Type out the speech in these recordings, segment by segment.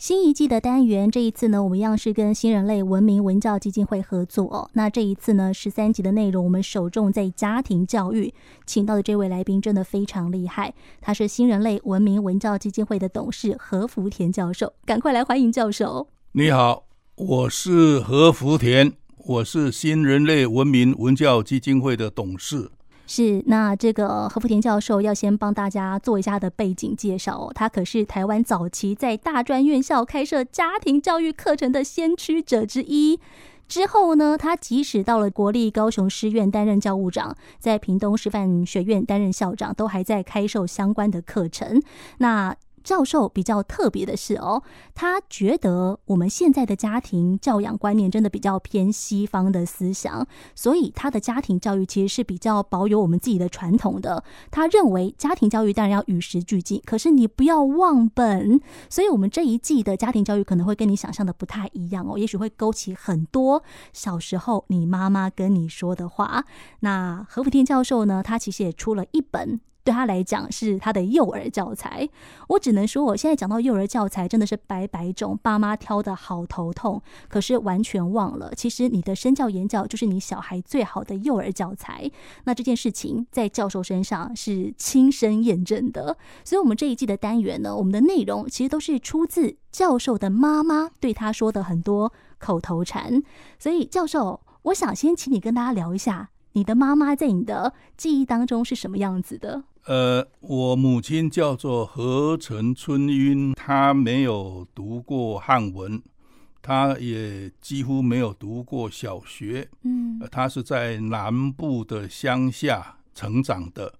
新一季的单元，这一次呢，我们一样是跟新人类文明文教基金会合作哦。那这一次呢，十三集的内容，我们首重在家庭教育，请到的这位来宾真的非常厉害，他是新人类文明文教基金会的董事何福田教授，赶快来欢迎教授。你好，我是何福田，我是新人类文明文教基金会的董事。是，那这个何福田教授要先帮大家做一下的背景介绍。他可是台湾早期在大专院校开设家庭教育课程的先驱者之一。之后呢，他即使到了国立高雄师院担任教务长，在屏东师范学院担任校长，都还在开授相关的课程。那教授比较特别的是哦，他觉得我们现在的家庭教养观念真的比较偏西方的思想，所以他的家庭教育其实是比较保有我们自己的传统的。他认为家庭教育当然要与时俱进，可是你不要忘本。所以，我们这一季的家庭教育可能会跟你想象的不太一样哦，也许会勾起很多小时候你妈妈跟你说的话。那何福田教授呢，他其实也出了一本。对他来讲是他的幼儿教材，我只能说，我现在讲到幼儿教材真的是百百种，爸妈挑的好头痛。可是完全忘了，其实你的身教言教就是你小孩最好的幼儿教材。那这件事情在教授身上是亲身验证的，所以我们这一季的单元呢，我们的内容其实都是出自教授的妈妈对他说的很多口头禅。所以教授，我想先请你跟大家聊一下，你的妈妈在你的记忆当中是什么样子的？呃，我母亲叫做何成春晕，她没有读过汉文，她也几乎没有读过小学。嗯，她是在南部的乡下成长的，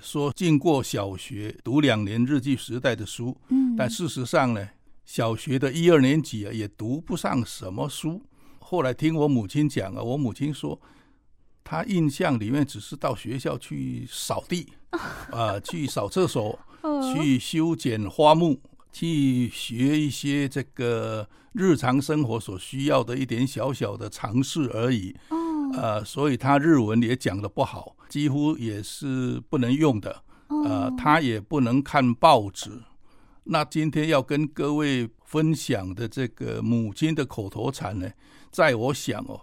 说进过小学，读两年日记时代的书。嗯，但事实上呢，小学的一二年级啊，也读不上什么书。后来听我母亲讲啊，我母亲说。她印象里面只是到学校去扫地，啊、呃，去扫厕所，去修剪花木，去学一些这个日常生活所需要的一点小小的常识而已。呃，所以他日文也讲的不好，几乎也是不能用的。呃，他也不能看报纸。那今天要跟各位分享的这个母亲的口头禅呢，在我想哦。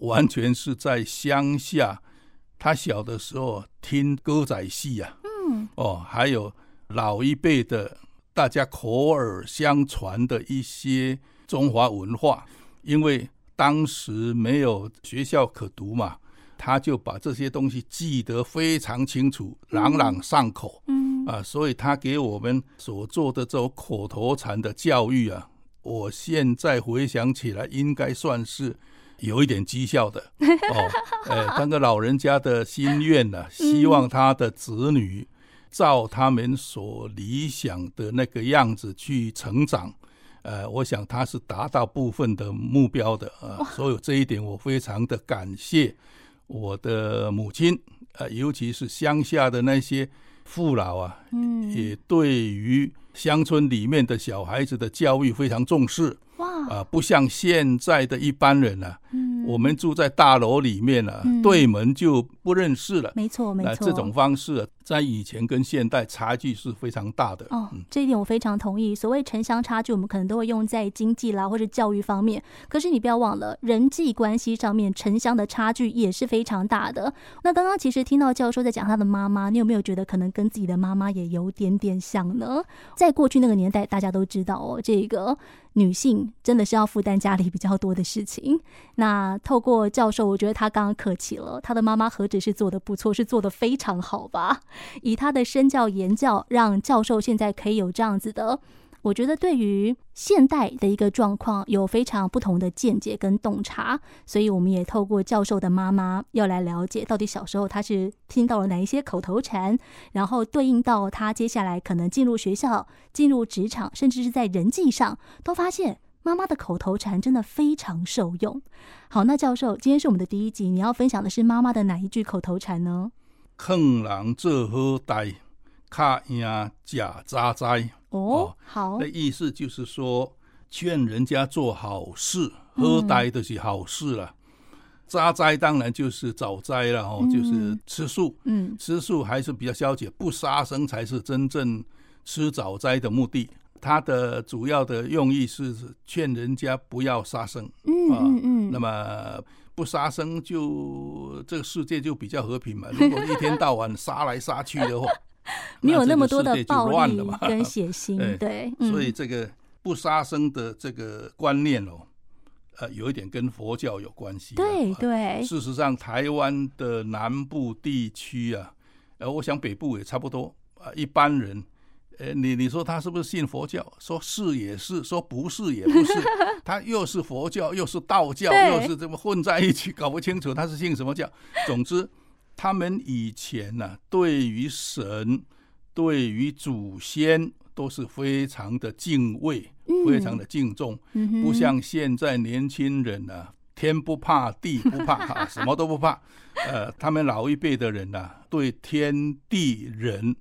完全是在乡下，他小的时候听歌仔戏啊，嗯，哦，还有老一辈的大家口耳相传的一些中华文化，因为当时没有学校可读嘛，他就把这些东西记得非常清楚，朗朗上口，嗯，啊，所以他给我们所做的这种口头禅的教育啊，我现在回想起来，应该算是。有一点绩效的哦，哎，当个老人家的心愿呢、啊，希望他的子女照他们所理想的那个样子去成长，呃，我想他是达到部分的目标的啊，所以这一点我非常的感谢我的母亲，呃，尤其是乡下的那些父老啊，嗯，也对于乡村里面的小孩子的教育非常重视。哇啊，不像现在的一般人啊，嗯，我们住在大楼里面啊，嗯，对门就不认识了。没错，没错，这种方式啊，在以前跟现代差距是非常大的。哦，这一点我非常同意。所谓城乡差距，我们可能都会用在经济啦或者教育方面。可是你不要忘了，人际关系上面，城乡的差距也是非常大的。那刚刚其实听到教授在讲他的妈妈，你有没有觉得可能跟自己的妈妈也有点点像呢？在过去那个年代，大家都知道哦，这个。女性真的是要负担家里比较多的事情。那透过教授，我觉得他刚刚客气了。他的妈妈何止是做得不错，是做得非常好吧？以他的身教言教，让教授现在可以有这样子的。我觉得对于现代的一个状况有非常不同的见解跟洞察，所以我们也透过教授的妈妈要来了解到底小时候他是听到了哪一些口头禅，然后对应到他接下来可能进入学校、进入职场，甚至是在人际上，都发现妈妈的口头禅真的非常受用。好，那教授，今天是我们的第一集，你要分享的是妈妈的哪一句口头禅呢？坑人做好呆，卡赢假渣灾。哦，好，那意思就是说，劝人家做好事，喝呆的是好事了。渣灾当然就是早灾了，哦，就是吃素。嗯，吃素还是比较消解，不杀生才是真正吃早斋的目的。他的主要的用意是劝人家不要杀生。嗯嗯嗯。那么不杀生就，这个世界就比较和平嘛。如果 一天到晚杀来杀去的话，没有那么多的暴力跟血腥。对，所以这个不杀生的这个观念哦。呃，有一点跟佛教有关系。对对。事实上，台湾的南部地区啊，呃，我想北部也差不多啊。一般人，呃，你你说他是不是信佛教？说是也是，说不是也不是。他又是佛教，又是道教，又是这么混在一起，搞不清楚他是信什么教。总之，他们以前呢、啊，对于神，对于祖先。都是非常的敬畏，嗯、非常的敬重，嗯、不像现在年轻人呢、啊，天不怕地不怕，啊、什么都不怕。呃，他们老一辈的人呢、啊，对天地人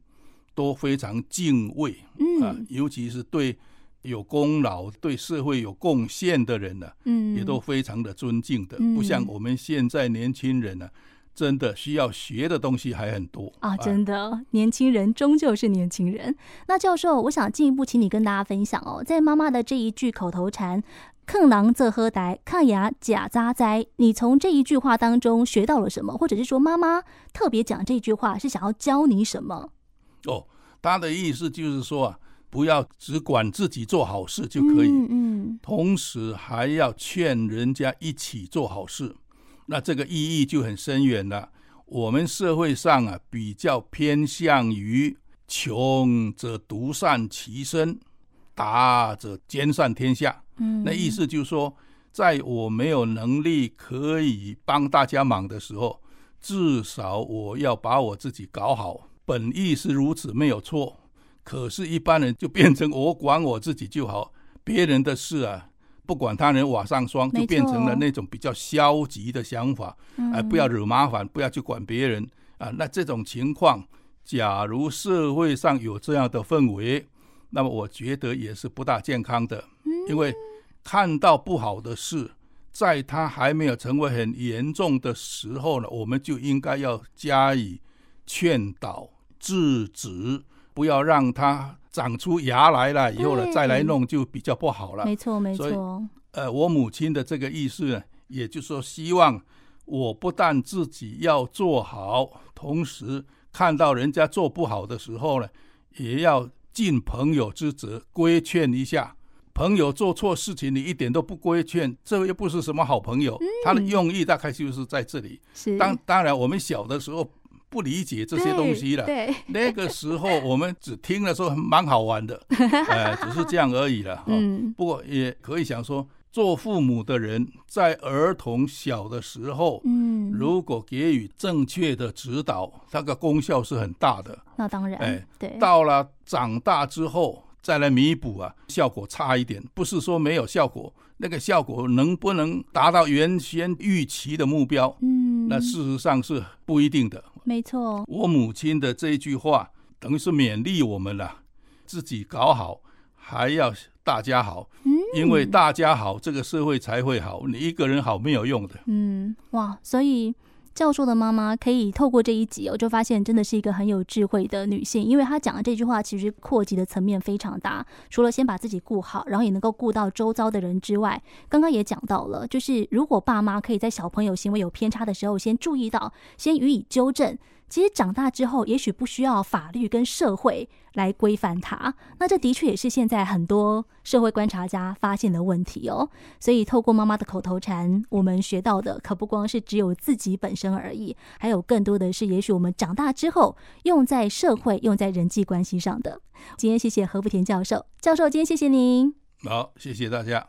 都非常敬畏，啊，尤其是对有功劳、对社会有贡献的人呢、啊，嗯、也都非常的尊敬的，不像我们现在年轻人呢、啊。真的需要学的东西还很多啊！真的，年轻人终究是年轻人。那教授，我想进一步请你跟大家分享哦，在妈妈的这一句口头禅“坑狼则喝呆，看牙假扎灾”，你从这一句话当中学到了什么？或者是说，妈妈特别讲这句话是想要教你什么？哦，他的意思就是说啊，不要只管自己做好事就可以，嗯，嗯，同时还要劝人家一起做好事。那这个意义就很深远了。我们社会上啊，比较偏向于穷则独善其身，达则兼善天下。嗯，那意思就是说，在我没有能力可以帮大家忙的时候，至少我要把我自己搞好。本意是如此，没有错。可是，一般人就变成我管我自己就好，别人的事啊。不管他人瓦上霜，就变成了那种比较消极的想法。哎、呃，不要惹麻烦，不要去管别人啊、呃。那这种情况，假如社会上有这样的氛围，那么我觉得也是不大健康的。因为看到不好的事，在他还没有成为很严重的时候呢，我们就应该要加以劝导、制止，不要让它。长出牙来了以后呢，再来弄就比较不好了。没错，没错。呃，我母亲的这个意思呢，也就是说，希望我不但自己要做好，同时看到人家做不好的时候呢，也要尽朋友之责，规劝一下。朋友做错事情，你一点都不规劝，这又不是什么好朋友。嗯、他的用意大概就是在这里。是。当当然，我们小的时候。不理解这些东西了。对，那个时候我们只听了说蛮好玩的，哎，只是这样而已了。嗯，不过也可以想说，做父母的人在儿童小的时候，嗯，如果给予正确的指导，它的功效是很大的。那当然，哎，对，到了长大之后再来弥补啊，效果差一点。不是说没有效果，那个效果能不能达到原先预期的目标？嗯，那事实上是不一定的。没错，我母亲的这一句话等于是勉励我们了，自己搞好，还要大家好，嗯，因为大家好，这个社会才会好。你一个人好没有用的。嗯，哇，所以。教授的妈妈可以透过这一集，我就发现真的是一个很有智慧的女性，因为她讲的这句话其实扩及的层面非常大。除了先把自己顾好，然后也能够顾到周遭的人之外，刚刚也讲到了，就是如果爸妈可以在小朋友行为有偏差的时候，先注意到，先予以纠正。其实长大之后，也许不需要法律跟社会来规范它。那这的确也是现在很多社会观察家发现的问题哦。所以透过妈妈的口头禅，我们学到的可不光是只有自己本身而已，还有更多的是，也许我们长大之后用在社会、用在人际关系上的。今天谢谢何福田教授，教授，今天谢谢您。好，谢谢大家。